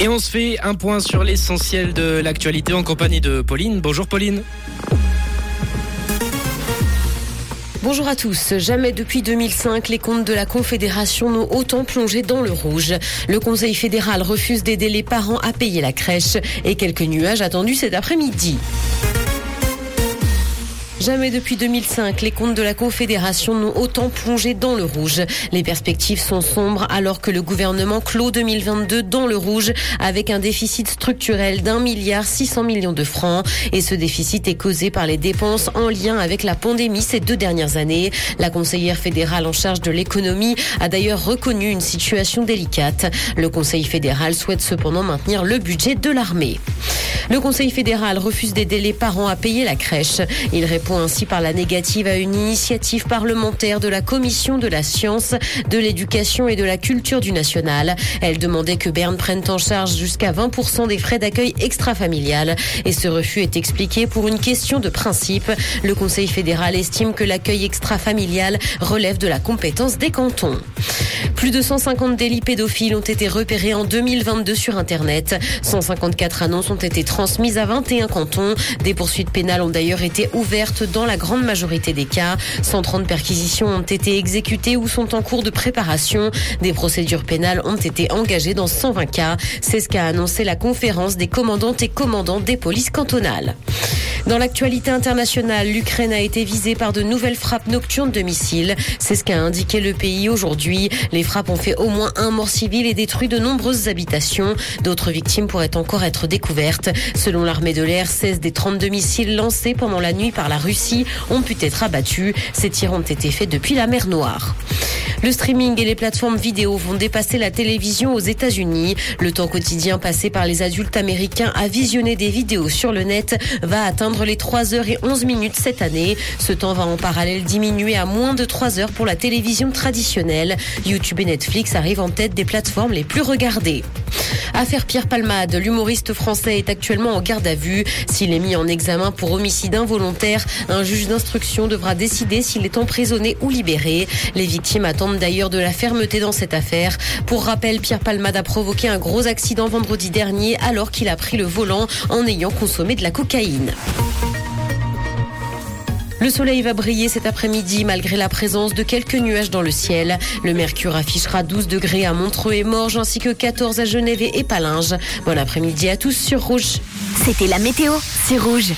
Et on se fait un point sur l'essentiel de l'actualité en compagnie de Pauline. Bonjour Pauline. Bonjour à tous. Jamais depuis 2005, les comptes de la Confédération n'ont autant plongé dans le rouge. Le Conseil fédéral refuse d'aider les parents à payer la crèche et quelques nuages attendus cet après-midi. Jamais depuis 2005, les comptes de la Confédération n'ont autant plongé dans le rouge. Les perspectives sont sombres alors que le gouvernement clôt 2022 dans le rouge avec un déficit structurel d'un milliard 600 millions de francs. Et ce déficit est causé par les dépenses en lien avec la pandémie ces deux dernières années. La conseillère fédérale en charge de l'économie a d'ailleurs reconnu une situation délicate. Le Conseil fédéral souhaite cependant maintenir le budget de l'armée. Le Conseil fédéral refuse d'aider les parents à payer la crèche. Il répond ainsi par la négative à une initiative parlementaire de la Commission de la science, de l'éducation et de la culture du national. Elle demandait que Berne prenne en charge jusqu'à 20% des frais d'accueil extra-familial. Et ce refus est expliqué pour une question de principe. Le Conseil fédéral estime que l'accueil extra-familial relève de la compétence des cantons. Plus de 150 délits pédophiles ont été repérés en 2022 sur Internet. 154 annonces ont été transmises à 21 cantons. Des poursuites pénales ont d'ailleurs été ouvertes dans la grande majorité des cas. 130 perquisitions ont été exécutées ou sont en cours de préparation. Des procédures pénales ont été engagées dans 120 cas. C'est ce qu'a annoncé la conférence des commandantes et commandants des polices cantonales. Dans l'actualité internationale, l'Ukraine a été visée par de nouvelles frappes nocturnes de missiles. C'est ce qu'a indiqué le pays aujourd'hui. Les frappes ont fait au moins un mort civil et détruit de nombreuses habitations. D'autres victimes pourraient encore être découvertes. Selon l'armée de l'air, 16 des 32 missiles lancés pendant la nuit par la Russie ont pu être abattus. Ces tirs ont été faits depuis la mer Noire. Le streaming et les plateformes vidéo vont dépasser la télévision aux États-Unis. Le temps quotidien passé par les adultes américains à visionner des vidéos sur le net va atteindre les 3 heures et 11 minutes cette année. Ce temps va en parallèle diminuer à moins de 3 heures pour la télévision traditionnelle. YouTube et Netflix arrivent en tête des plateformes les plus regardées. Affaire Pierre Palmade, l'humoriste français est actuellement en garde à vue. S'il est mis en examen pour homicide involontaire, un juge d'instruction devra décider s'il est emprisonné ou libéré. Les victimes attendent d'ailleurs de la fermeté dans cette affaire. Pour rappel, Pierre Palmade a provoqué un gros accident vendredi dernier alors qu'il a pris le volant en ayant consommé de la cocaïne. Le soleil va briller cet après-midi malgré la présence de quelques nuages dans le ciel. Le mercure affichera 12 degrés à Montreux et Morges ainsi que 14 à Genève et Palinges. Bon après-midi à tous sur Rouge. C'était la météo, c'est Rouge.